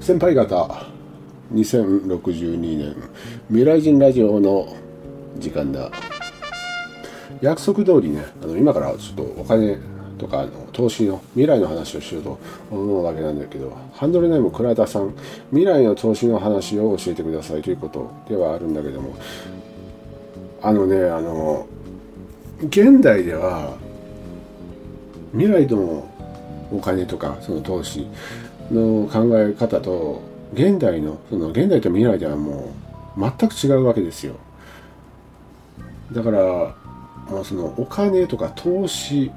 先輩方2062年未来人ラジオの時間だ。約束通りねあの今からちょっとお金とかあの投資の未来の話をしようと思うわけなんだけどハンドルネーム倉田さん未来の投資の話を教えてくださいということではあるんだけどもあのねあの現代では未来とのお金とかその投資の考え方と現代のその現代と未来ではもう全く違うわけですよ。だからまあそのお金とか投資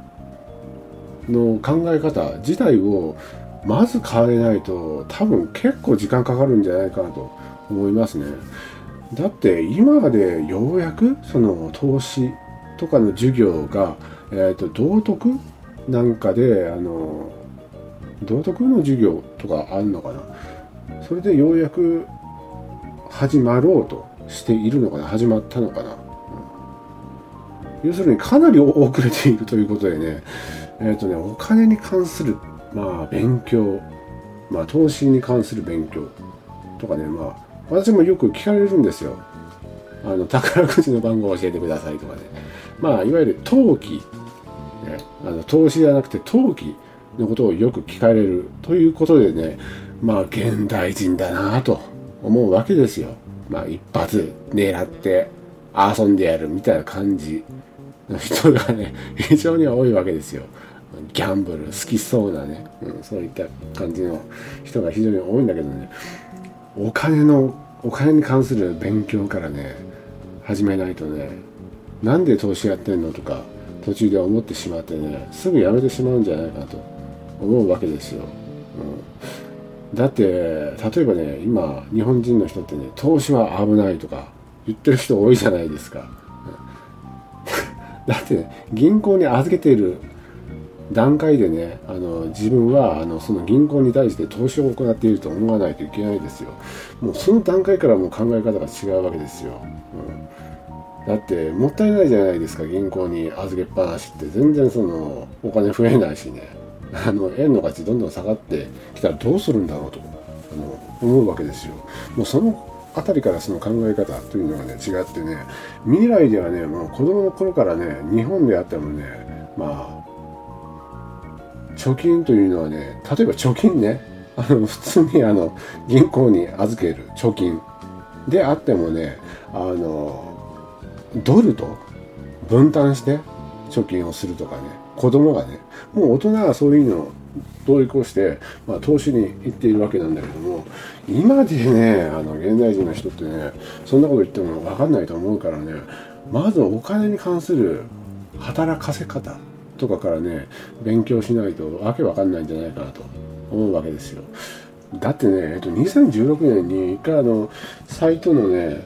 の考え方自体をまず変えないと多分結構時間かかるんじゃないかなと思いますね。だって今までようやくその投資とかの授業が、えーと、道徳なんかであの道徳の授業とかあるのかな？それでようやく始まろうとしているのかな？始まったのかな、うん、要するにかなり遅れているということでね。えっ、ー、とねお金に関するまあ勉強。まあ投資に関する勉強とかね。まあ私もよく聞かれるんですよ。あの宝くじの番号を教えてくださいとかね。まあいわゆる投機、ね、あの投資じゃなくて投機。のことをよく聞かれるということでねまあ現代人だなと思うわけですよ。まあ一発狙って遊んでやるみたいな感じの人がね 非常に多いわけですよ。ギャンブル好きそうなね、うん、そういった感じの人が非常に多いんだけどね。お金のお金に関する勉強からね始めないとねなんで投資やってんのとか途中で思ってしまってねすぐやめてしまうんじゃないかと。思うわけですよ、うん、だって例えばね今日本人の人ってね投資は危ないとか言ってる人多いじゃないですか、だって、ね、銀行に預けている段階でねあの自分はあのその銀行に対して投資を行っていると思わないといけないですよ。もうその段階からもう考え方が違うわけですよ、うん、だってもったいないじゃないですか銀行に預けっぱなしって。全然そのお金増えないしね。あの円の価値どんどん下がってきたらどうするんだろうとあの思うわけですよ。もうそのあたりからその考え方というのがね違ってね未来ではねもう子供の頃からね日本であってもねまあ貯金というのはね、例えば貯金ね、あの、普通にあの、銀行に預ける貯金であってもね、あの、ドルと分担して貯金をするとかね、子供がね、もう大人はそういうのを同意して、まあ、投資に行っているわけなんだけども、今でね、あの、現代人の人ってね、そんなこと言っても分かんないと思うからね、まずお金に関する働かせ方とかからね勉強しないとわけわかんないんじゃないかなと思うわけですよ。だってね、えっと、2016年に一回あのサイトのね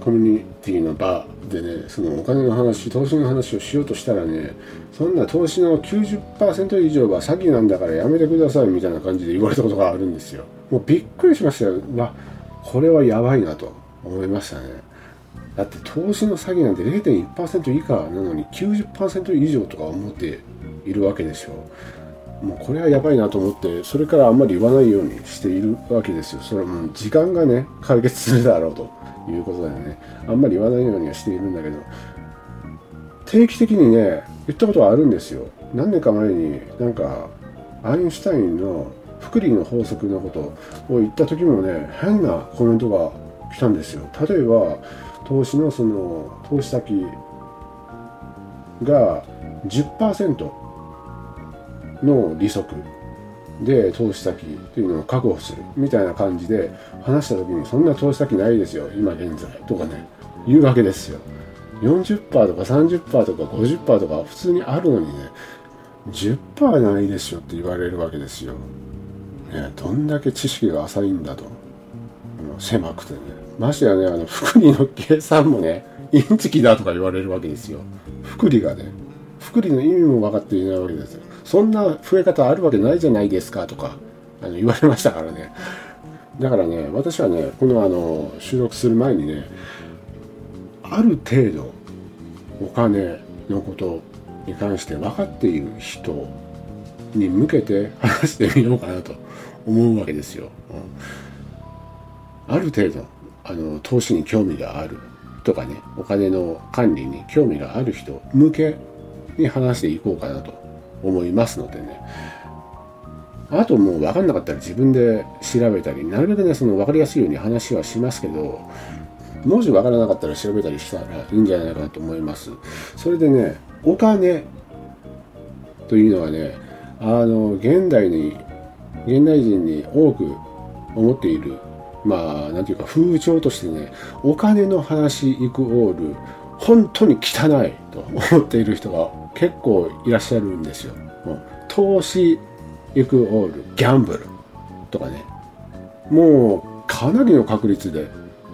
コミュニティの場でねそのお金の話投資の話をしようとしたらねそんな投資の90%以上は詐欺なんだからやめてくださいみたいな感じで言われたことがあるんですよ。もうびっくりしましたよ。わこれはやばいなと思いましたね。だって投資の詐欺なんて0.1%以下なのに90%以上とか思っているわけでしょもうこれはやばいなと思ってそれからあんまり言わないようにしているわけですよ。それはもう時間がね解決するだろうということでね。あんまり言わないようにはしているんだけど。定期的にね言ったことはあるんですよ。何年か前になんかアインシュタインの福利の法則のことを言った時もね変なコメントが来たんですよ。例えば投資のその投資先が10%の利息で投資先っていうのを確保するみたいな感じで話した時にそんな投資先ないですよ今現在とかね言うわけですよ。40%とか30%とか50%とか普通にあるのにね10%ないでしょって言われるわけですよ、ね、どんだけ知識が浅いんだと狭くてねましてやね、あの、福利の計算もね、インチキだとか言われるわけですよ。福利がね、福利の意味も分かっていないわけですよ。そんな増え方あるわけないじゃないですかとか、あの言われましたからね。だからね、私はね、このあの、収録する前にね、ある程度、お金のことに関して分かっている人に向けて話してみようかなと思うわけですよ。ある程度あの投資に興味があるとかねお金の管理に興味がある人向けに話していこうかなと思いますのでねあともう分かんなかったら自分で調べたりなるべくねその分かりやすいように話はしますけどもし分からなかったら調べたりしたらいいんじゃないかなと思いますそれでねお金というのはねあの現代に現代人に多く思っているまあなんていうか風潮としてねお金の話イクオール本当に汚いと思っている人が結構いらっしゃるんですよ。投資イクオールギャンブルとかねもうかなりの確率で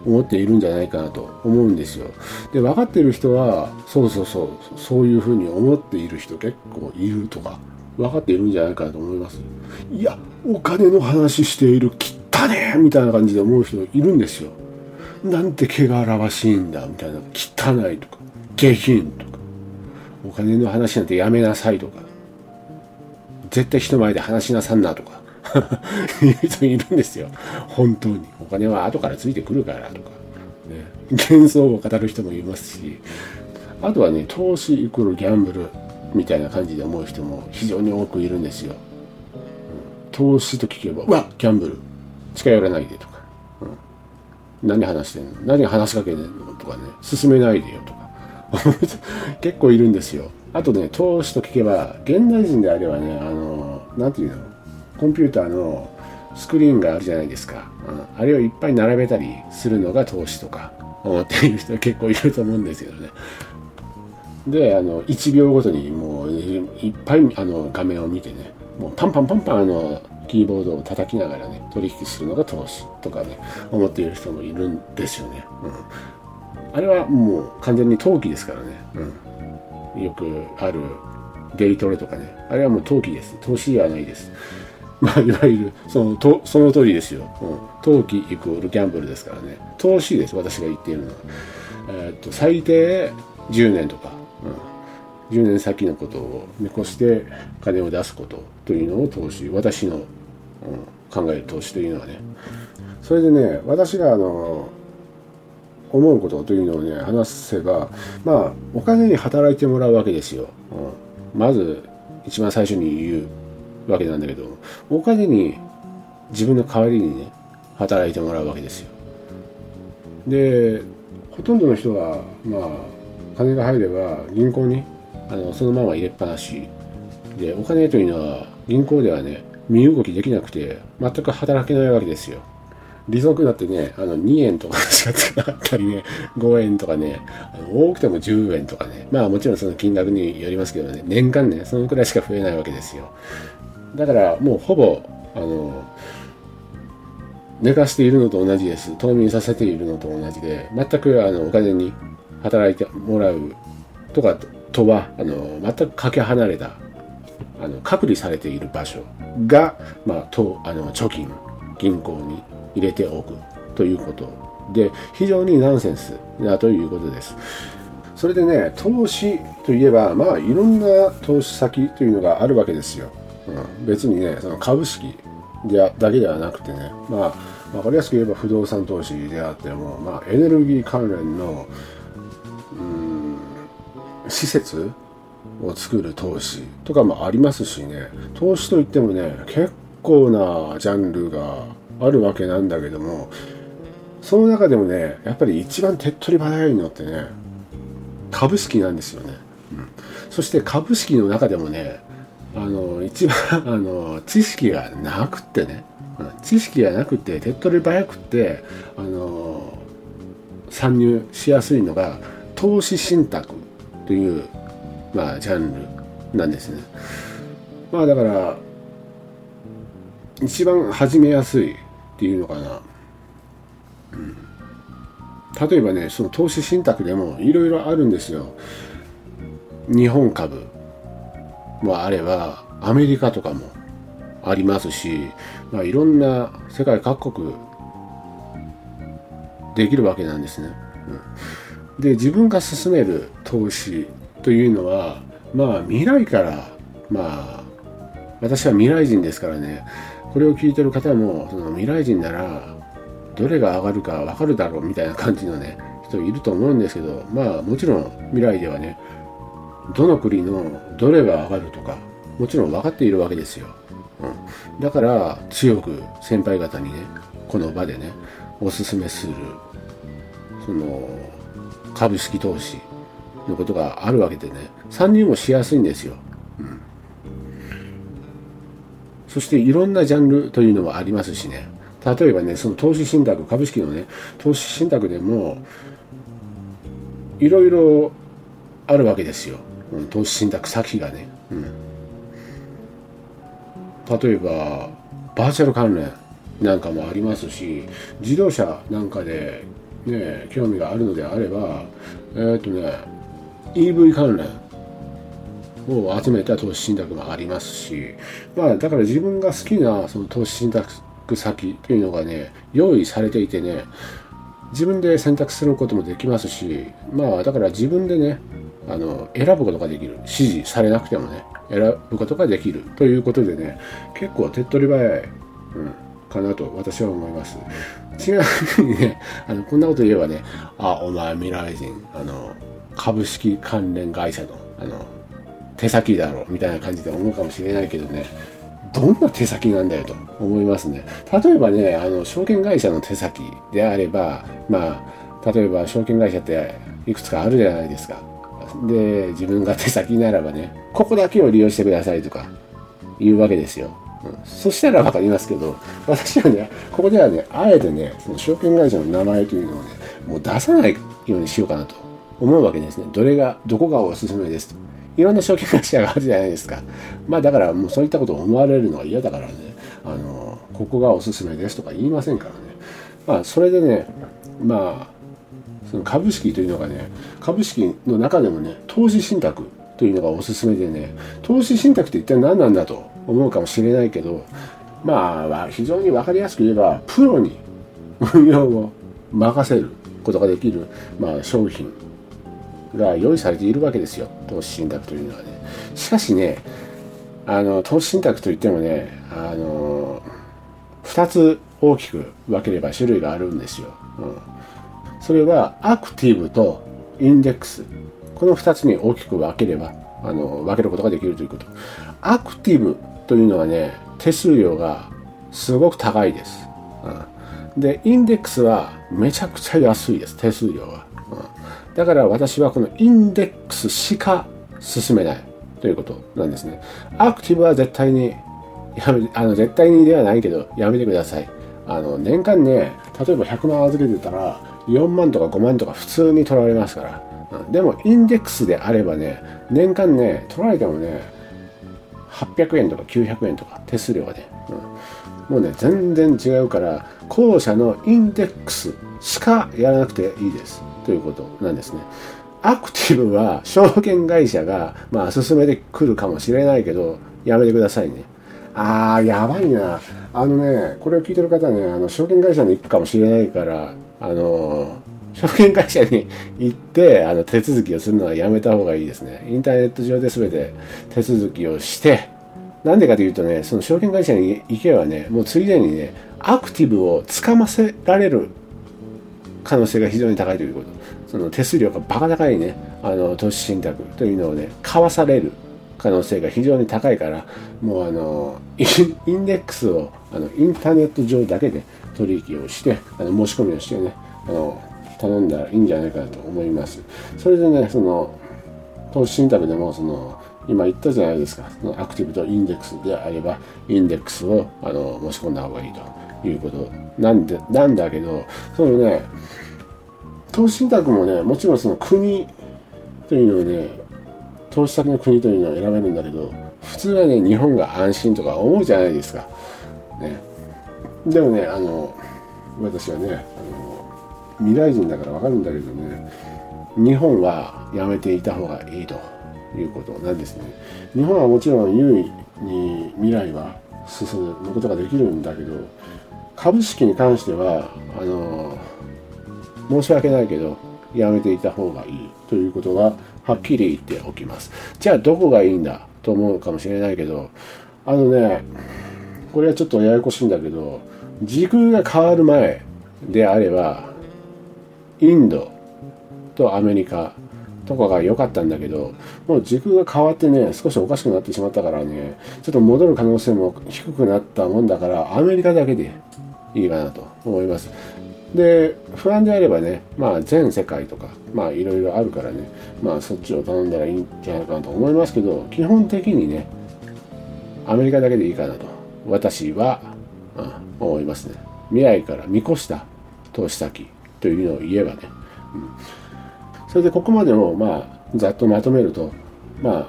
思っているんじゃないかなと思うんですよ。で分かってる人はそうそうそうそういうふうに思っている人結構いるとか分かっているんじゃないかなと思います。いやお金の話している汚ねみたいな感じで思う人いるんですよ。なんて汚らわしいんだみたいな汚いとか下品とかお金の話なんてやめなさいとか絶対人前で話しなさんなとか いう人いるんですよ本当に金は後からついてくるからとか、ね、幻想を語る人もいますし。あとはね投資イコールギャンブルみたいな感じで思う人も非常に多くいるんですよ、投資と聞けばうわギャンブル。近寄らないでとか、うん、何話してんの？何話しかけてんの？とかね。進めないでよとか。結構いるんですよ。あとね投資と聞けば現代人であればねあの何て言うの？コンピューターのスクリーンがあるじゃないですか、うん、あれをいっぱい並べたりするのが投資とか。思っている人結構いると思うんですけどね。であの1秒ごとにもういっぱいあの画面を見てね。もうパンパンパンパンあのキーボードを叩きながらね取引するのが投資とかね思っている人もいるんですよね、うん、あれはもう完全に投機ですからね、うん、よくあるデイトレとかね。あれはもう投機です。投資ではないです。まあ、いわゆるそのとその通りですよ、うん、投機イコールギャンブルですからね。投資です私が言っているのは、えー、っと最低10年とか、うん、10年先のことを見越して金を出すことというのを投資私の、うん、考える投資というのはね。それでね私があの思うことというのをね話せばまあお金に働いてもらうわけですよ、うん、まず一番最初に言う。わけなんだけどお金に自分の代わりにね働いてもらうわけですよ。でほとんどの人はまあ金が入れば銀行にあのそのまま入れっぱなし。でお金というのは銀行ではね身動きできなくて全く働けないわけですよ。利息だってね、あの2円とかしかつかなかったりね、5円とかね、あの多くても10円とかね、まあもちろんその金額によりますけどね、年間ね、そのくらいしか増えないわけですよ。だからもうほぼ、あの、寝かしているのと同じです。冬眠させているのと同じで、全くあのお金に働いてもらうとかとは、あの、全くかけ離れた、あの、隔離されている場所が、まあ、と、あの、貯金、銀行に入れておくということで、非常にナンセンスだということです。それでね、投資といえば、まあ、いろんな投資先というのがあるわけですよ。うん、別にね、その株式でだけではなくてね、まあ、わかりやすく言えば不動産投資であっても、まあ、エネルギー関連の、うん、施設を作る投資とかもありますしね、投資といってもね、結構なジャンルがあるわけなんだけども、その中でもね、やっぱり一番手っ取り早いのってね、株式なんですよね。うん、そして株式の中でもね、あの一番 あの知識がなくってね知識がなくて手っ取り早くてあの参入しやすいのが投資信託という、まあ、ジャンルなんですね。まあだから一番始めやすいっていうのかな。うん、例えばねその投資信託でもいろいろあるんですよ。日本株もあればアメリカとかもありますし、まあ、いろんな世界各国できるわけなんですね。うん、で自分が進める投資というのはまあ未来からまあ私は未来人ですからねこれを聞いてる方もその未来人ならどれが上がるか分かるだろうみたいな感じのね人いると思うんですけどまあもちろん未来ではねどの国のどれが上がるとかもちろん分かっているわけですよ、うん、だから強く先輩方にねこの場でねおすすめするその株式投資のことがあるわけでね参入もしやすいんですよ、うん、そしていろんなジャンルというのもありますしね。例えばねその投資信託株式のね投資信託でもいろいろあるわけですよ、投資信託先がね、うん、例えばバーチャル関連なんかもありますし自動車なんかでね興味があるのであればえー、っとね EV 関連を集めた投資信託もありますしまあだから自分が好きなその投資信託先というのがね用意されていてね自分で選択することもできますしまあだから自分でねあの選ぶことができる指示されなくてもね選ぶことができるということでね結構手っ取り早い、うん、かなと私は思いますちなみにねあのこんなこと言えばねあお前未来人あの株式関連会社のあの手先だろみたいな感じで思うかもしれないけどねどんな手先なんだよと思いますね。例えばね、あの、証券会社の手先であれば、まあ、例えば証券会社っていくつかあるじゃないですか。で、自分が手先ならばね、ここだけを利用してくださいとか言うわけですよ。うん、そしたらわかりますけど、私はね、ここではね、あえてね、その証券会社の名前というのをね、もう出さないようにしようかなと思うわけですね。どれが、どこがおすすめですと。いろんな証券会社があるじゃないですか。まあだからもうそういったことを思われるのは嫌だからね、あの、ここがおすすめですとか言いませんからね。まあそれでね、まあ、その株式というのがね、株式の中でもね、投資信託というのがおすすめでね、投資信託って一体何なんだと思うかもしれないけど、まあ非常に分かりやすく言えば、プロに運用を任せることができる、まあ、商品が用意されているわけですよ。投資信託というのはね。しかしねあの投資信託といってもねあの2つ大きく分ければ種類があるんですよ、うん、それはアクティブとインデックス。この2つに大きく分ければあの分けることができるということ。アクティブというのはね手数料がすごく高いです、うん、でインデックスはめちゃくちゃ安いです手数料は。うん。だから私はこのインデックスしか進めないということなんですね。アクティブは絶対に、やめ、あの、絶対にではないけど、やめてください。あの、年間ね、例えば100万預けてたら、4万とか5万とか普通に取られますから。うんでも、インデックスであればね、年間ね、取られてもね、800円とか900円とか手数料がね、うん、もうね、全然違うから、後者のインデックスしかやらなくていいです。ということなんですね。アクティブは証券会社が、まあ、進めてくるかもしれないけど、やめてくださいね。あー、やばいな。あのね、これを聞いてる方ね、あの、証券会社に行くかもしれないから、あの、証券会社に行って、あの、手続きをするのはやめた方がいいですね。インターネット上で全て手続きをして、なんでかというとね、その証券会社に行けばね、もうついでにね、アクティブをつかませられる可能性が非常に高いということ。その手数料がバカ高いね、あの、投資信託というのをね、買わされる可能性が非常に高いから、もうあの、インデックスをあのインターネット上だけで取引をして、あの申し込みをしてね、あの、頼んだらいいんじゃないかなと思います。それでね、その、投資信託でも、その、今言ったじゃないですか、そのアクティブとインデックスであれば、インデックスをあの申し込んだ方がいいということなんでなんだけど、そのね、投資信託もね、もちろんその国というのをね、投資先の国というのを選べるんだけど、普通はね、日本が安心とか思うじゃないですか。ね。でもね、あの、私はね、あの未来人だからわかるんだけどね、日本はやめていた方がいいということなんですね。日本はもちろん優位に未来は進むことができるんだけど、株式に関しては、あの、申し訳ないけど、やめていた方がいいということは、はっきり言っておきます。じゃあ、どこがいいんだと思うかもしれないけど、あのね、これはちょっとややこしいんだけど時空が変わる前であればインドとアメリカとかが良かったんだけどもう時空が変わってね少しおかしくなってしまったからねちょっと戻る可能性も低くなったもんだからアメリカだけでいいかなと思います。で不安であればねまあ全世界とかまあいろいろあるからねまあそっちを頼んだらいいんじゃないかなと思いますけど基本的にねアメリカだけでいいかなと。私は、思いますね。未来から見越した投資先というのを言えばね、うん、それでここまでもまあざっとまとめるとまあ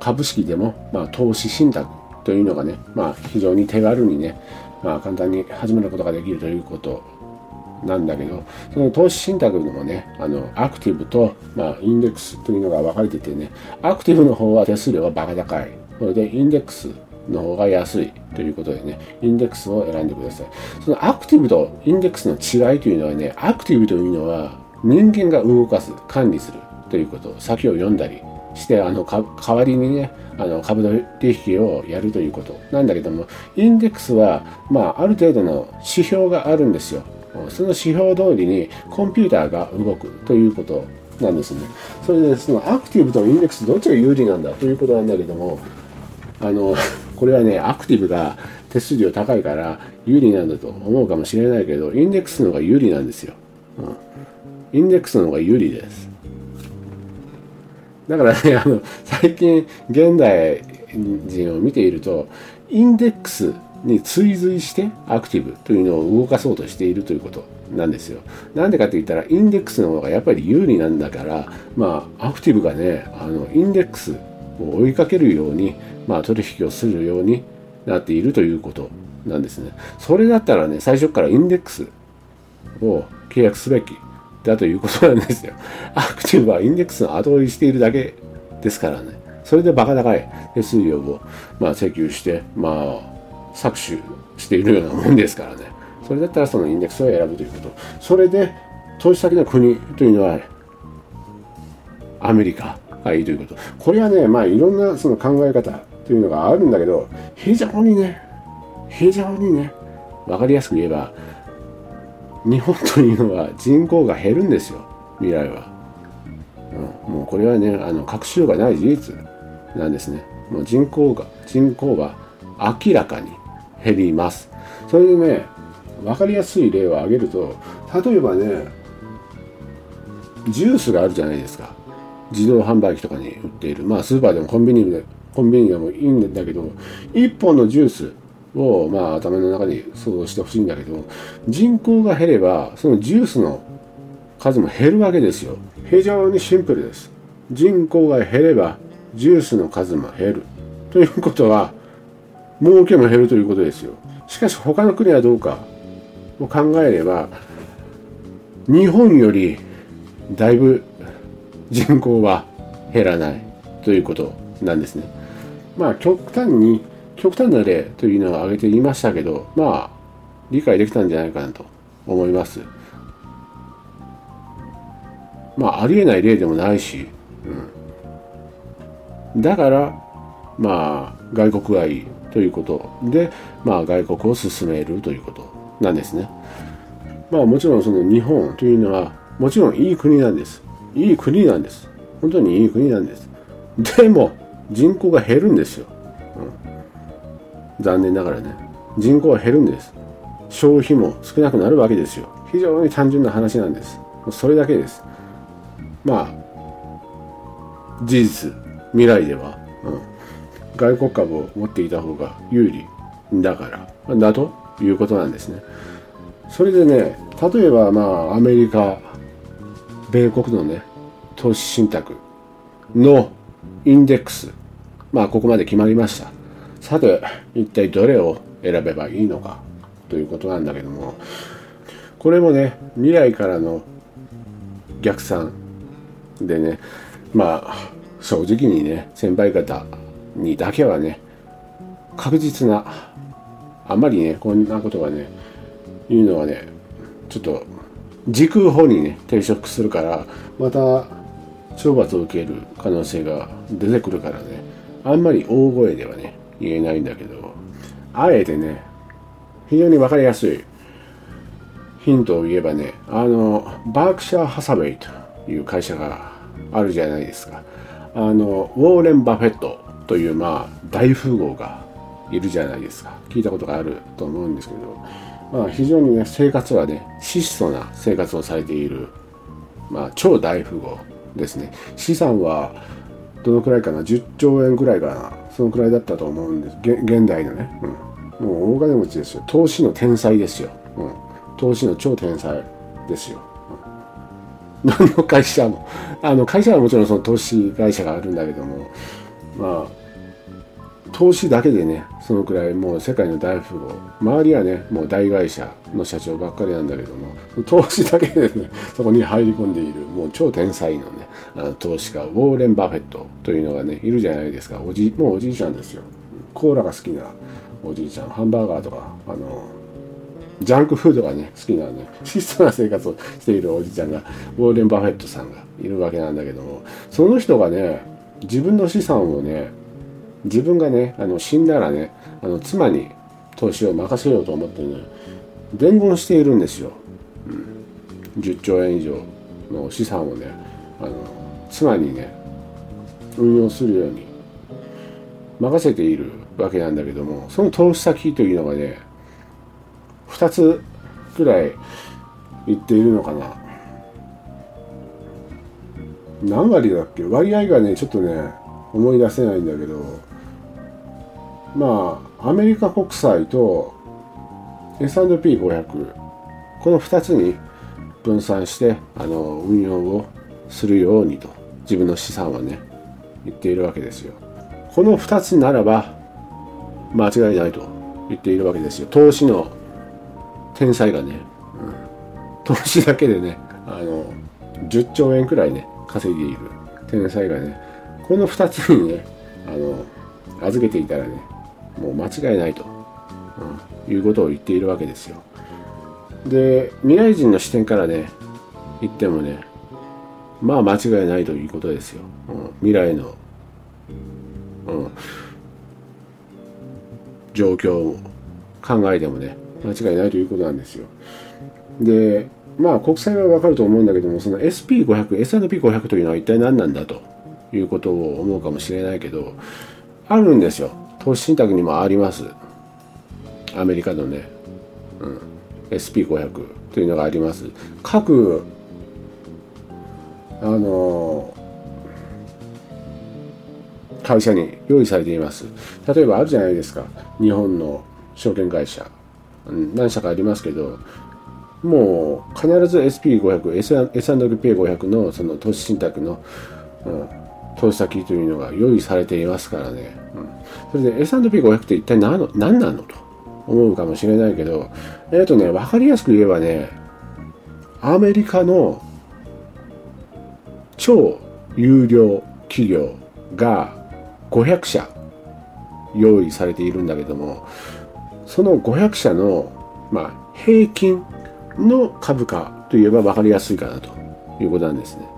株式でも、まあ、投資信託というのがね、まあ、非常に手軽にね、まあ、簡単に始めることができるということなんだけどその投資信託のもねあのアクティブと、まあ、インデックスというのが分かれててねアクティブの方は手数料はバカ高い。それでインデックスの方が安いということでね、インデックスを選んでください。そのアクティブとインデックスの違いというのはね、アクティブというのは人間が動かす、管理するということ、先を読んだりして、あの、代わりにね、あの、株取引をやるということなんだけども、インデックスは、まあ、ある程度の指標があるんですよ。その指標通りにコンピューターが動くということなんですね。それで、そのアクティブとインデックスどっちが有利なんだということなんだけども、あの、これはね、アクティブが手数料高いから有利なんだと思うかもしれないけど、インデックスの方が有利なんですよ。うん、インデックスの方が有利です。だからね、あの、最近、現代人を見ていると、インデックスに追随してアクティブというのを動かそうとしているということなんですよ。なんでかって言ったら、インデックスの方がやっぱり有利なんだから、まあ、アクティブがね、あの、インデックスを追いかけるように、まあ、取引をするようになっているということなんですね。それだったらね、最初からインデックスを契約すべきだということなんですよ。アクティブはインデックスの後追いしているだけですからね。それでバカ高い手数料を、まあ、請求して、まあ、搾取しているようなもんですからね。それだったらそのインデックスを選ぶということ。それで、投資先の国というのは、アメリカがいいということ。これはね、まあ、いろんなその考え方というのがあるんだけど、非常にね、非常にね、わかりやすく言えば、日本というのは人口が減るんですよ、未来は。うん、もうこれはね、あの隠しようがない事実なんですね。もう人口が、人口が明らかに減ります。それでね、分かりやすい例を挙げると、例えばね、ジュースがあるじゃないですか。自動販売機とかに売っている。まあ、スーパーでもコンビニで、コンビニでもいいんだけど、1本のジュースを、まあ、頭の中に想像してほしいんだけど、人口が減れば、そのジュースの数も減るわけですよ。非常にシンプルです。人口が減れば、ジュースの数も減る。ということは、儲けも減るということですよ。しかし他の国はどうかを考えれば、日本よりだいぶ人口は減らないということなんですね。まあ極端に極端な例というのを挙げていましたけど、まあ、理解できたんじゃないかなと思います。まあ、ありえない例でもないし、うん、だから、まあ、外国がいいということで、まあ、外国を進めるということなんですね。まあ、もちろんその日本というのは、もちろんいい国なんです。いい国なんです。本当にいい国なんです。でも、人口が減るんですよ。うん。残念ながらね。人口は減るんです。消費も少なくなるわけですよ。非常に単純な話なんです。それだけです。まあ事実未来では、うん、外国株を持っていた方が有利だから。だということなんですね。それでね例えばまあアメリカ米国のね投資信託のインデックス。まあここまで決まりました。さて一体どれを選べばいいのかということなんだけども。これもね未来からの逆算でねまあ正直にね先輩方にだけはね確実なあんまりねこんなことがね言うのはねちょっと時空法にね抵触するからまた懲罰を受ける可能性が出てくるからねあんまり大声ではね言えないんだけどあえてね、非常にわかりやすいヒントを言えばね、あの、バークシャー・ハサウェイという会社があるじゃないですか。あの、ウォーレン・バフェットという、まあ、大富豪がいるじゃないですか。聞いたことがあると思うんですけど、まあ、非常にね、生活はね、質素な生活をされている、まあ、超大富豪ですね。資産は、どのくらいかな ?10 兆円くらいかな？そのくらいだったと思うんです。現代のね。うん。もう大金持ちですよ。投資の天才ですよ。うん。投資の超天才ですよ。うん何の会社も。あの、会社はもちろんその投資会社があるんだけども、まあ、投資だけでね、そのくらいもう世界の大富豪、周りはね、もう大会社の社長ばっかりなんだけども、投資だけでね、そこに入り込んでいる、もう超天才のね、あの投資家、ウォーレン・バフェットというのがね、いるじゃないですか。おじ、もうおじいちゃんですよ。コーラが好きなおじいちゃん、ハンバーガーとか、あの、ジャンクフードがね、好きなね、質素な生活をしているおじいちゃんが、ウォーレン・バフェットさんがいるわけなんだけども、その人がね、自分の資産をね、自分がね、あの死んだらね、あの妻に投資を任せようと思ってね、伝言しているんですよ。うん、10兆円以上の資産をね、あの妻にね、運用するように任せているわけなんだけども、その投資先というのがね、2つぐらい言っているのかな。何割だっけ？割合がね、ちょっとね、思い出せないんだけど、まあ、アメリカ国債と S&P500、この2つに分散して、あの、運用をするようにと、自分の資産はね、言っているわけですよ。この2つならば、間違いないと言っているわけですよ。投資の天才がね、うん、投資だけでね、あの、10兆円くらいね、稼いでいる天才がね、この2つにね、あの、預けていたらね、もう間違いないと、うん、いうことを言っているわけですよ。で、未来人の視点からね、言ってもね、まあ間違いないということですよ。うん、未来の、うん、状況を考えてもね、間違いないということなんですよ。で、まあ国債はわかると思うんだけども、その SP500、S&P500 というのは一体何なんだということを思うかもしれないけど、あるんですよ。投資信託にもあります。アメリカのね、うん、SP500 というのがあります。各、あの会社に用意されています。例えばあるじゃないですか。日本の証券会社。何社かありますけど、もう必ず SP500、S&P500 のその投資信託の、うん、投資先というのが用意されていますからね。うん、それで S&P500 って一体何の何なの？と思うかもしれないけど、えっ、ー、とね、わかりやすく言えばね、アメリカの超有料企業が500社用意されているんだけども、その500社の、まあ、平均の株価といえば分かりやすいかなということなんですね。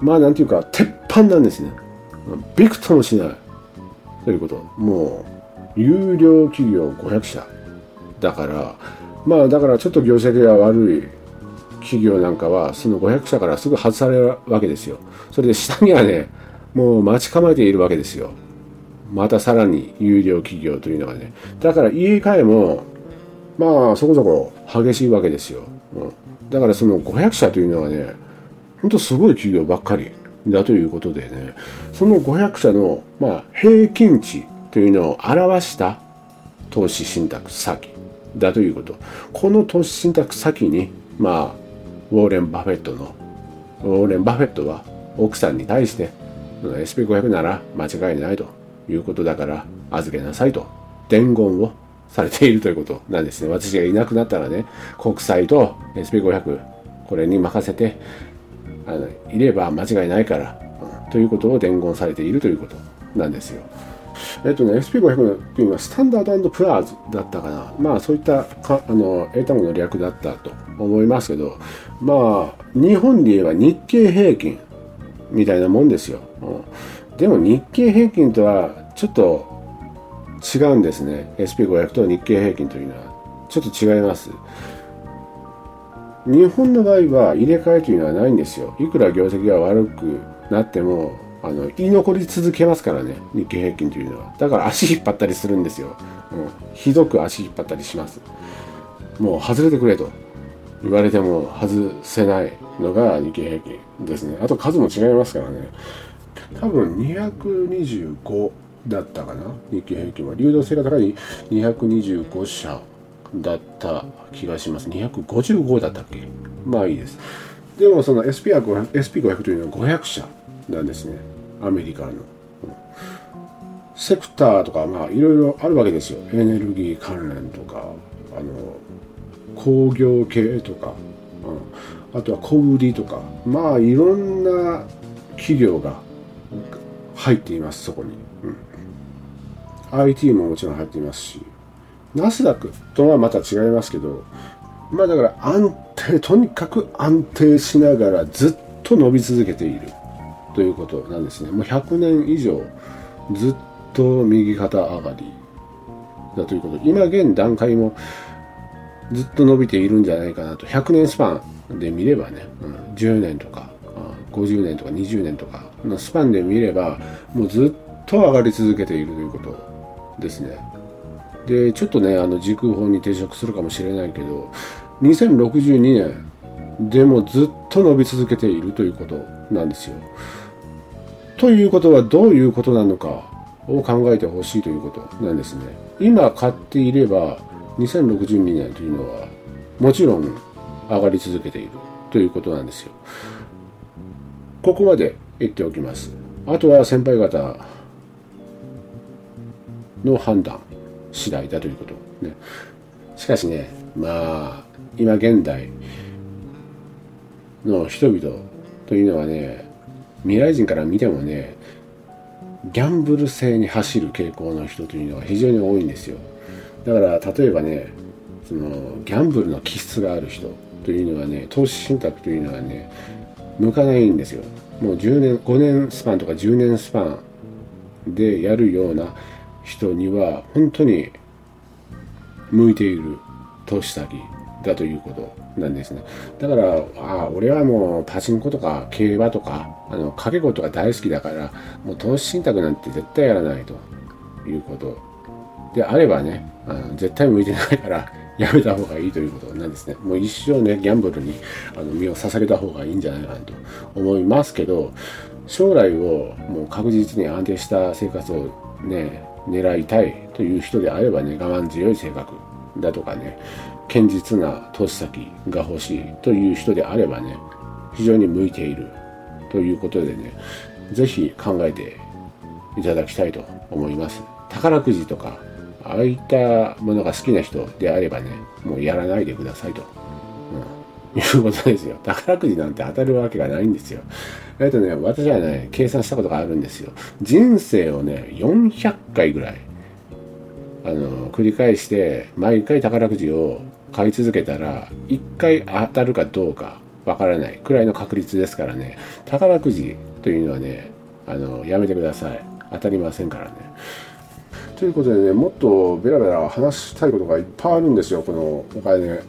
まあ、なんていうか、鉄板なんですね。びくともしない。ということ。もう、有料企業500社。だから、まあ、だからちょっと業績が悪い企業なんかは、その500社からすぐ外されるわけですよ。それで下にはね、もう待ち構えているわけですよ。またさらに有料企業というのがね。だから家替えも、まあそこそこ激しいわけですよ。うん、だからその500社というのはね、ほんとすごい企業ばっかりだということでね、その500社の、まあ、平均値というのを表した投資信託先だということ。この投資信託先に、まあ、ウォーレン・バフェットの、ウォーレン・バフェットは奥さんに対して、SP500 なら間違いないということだから預けなさいと伝言をされているということなんですね。私がいなくなったらね、国債と SP500 これに任せていれば間違いないから、うん、ということを伝言されているということなんですよ。えっとね、SP500 っていうのはスタンダードプラーズだったかな。まあそういったかあの英単語の略だったと思いますけど、まあ日本で言えば日経平均みたいなもんですよ。うん、でも日経平均とはちょっと違うんですね SP500 と日経平均というのはちょっと違います日本の場合は入れ替えというのはないんですよ。いくら業績が悪くなってもあの居残り続けますからね。日経平均というのは。だから足引っ張ったりするんですよ、うん、ひどく足引っ張ったりします。もう外れてくれと。言われても外せないのが日経平均ですね。あと数も違いますからね。多分225だったかな。日経平均は。流動性が高い225社。だった気がします。255だったっけ？まあいいです。でもその SP500, SP500 というのは500社なんですね。アメリカの。セクターとかまあいろいろあるわけですよ。エネルギー関連とか、あの、工業系とか、うん、あとは小売りとか、まあいろんな企業が入っています、そこに。うん、IT ももちろん入っていますし、ナスダックとはまた違いますけど、まあだから安定、とにかく安定しながらずっと伸び続けているということなんですね。もう100年以上ずっと右肩上がりだということ。今現段階もずっと伸びているんじゃないかなと。100年スパンで見ればね、うん、10年とか、50年とか20年とかのスパンで見れば、もうずっと上がり続けているということですね。でちょっとねあの時空法に抵触するかもしれないけど2062年でもずっと伸び続けているということなんですよ。ということはどういうことなのかを考えてほしいということなんですね。今買っていれば2062年というのはもちろん上がり続けているということなんですよ。ここまで言っておきます。あとは先輩方の判断次第だということ。ね、しかしね、まあ、今現代の人々というのはね、未来人から見てもね、ギャンブル性に走る傾向の人というのは非常に多いんですよ。だから例えばね、そのギャンブルの気質がある人というのはね、投資信託というのはね、向かないんですよ。もう10年、5年スパンとか10年スパンでやるような人には本当に向いている投資先だということなんですね。だから、ああ、俺はもうパチンコとか競馬とか、あの、掛け事が大好きだから、もう投資信託なんて絶対やらないということであればね、あの絶対向いてないから やめた方がいいということなんですね。もう一生ね、ギャンブルにあの身を捧げた方がいいんじゃないかなと思いますけど、将来をもう確実に安定した生活をね、狙いたいという人であればね、我慢強い性格だとかね、堅実な投資先が欲しいという人であればね、非常に向いているということでね、ぜひ考えていただきたいと思います。宝くじとか、ああいったものが好きな人であればね、もうやらないでくださいと。いうことですよ。宝くじなんて当たるわけがないんですよ。えっとね、私はね、計算したことがあるんですよ。人生をね、400回ぐらい、あの、繰り返して、毎回宝くじを買い続けたら、1回当たるかどうかわからないくらいの確率ですからね、宝くじというのはね、あの、やめてください。当たりませんからね。ということでね、もっとベラベラ話したいことがいっぱいあるんですよ、このお金。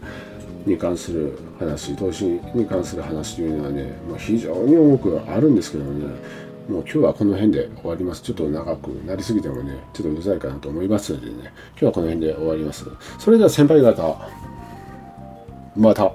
に関する話投資に関する話というのはね、まあ、非常に多くあるんですけどねもう今日はこの辺で終わります。ちょっと長くなりすぎてもねちょっとうるさいかなと思いますのでね今日はこの辺で終わります。それでは先輩方また。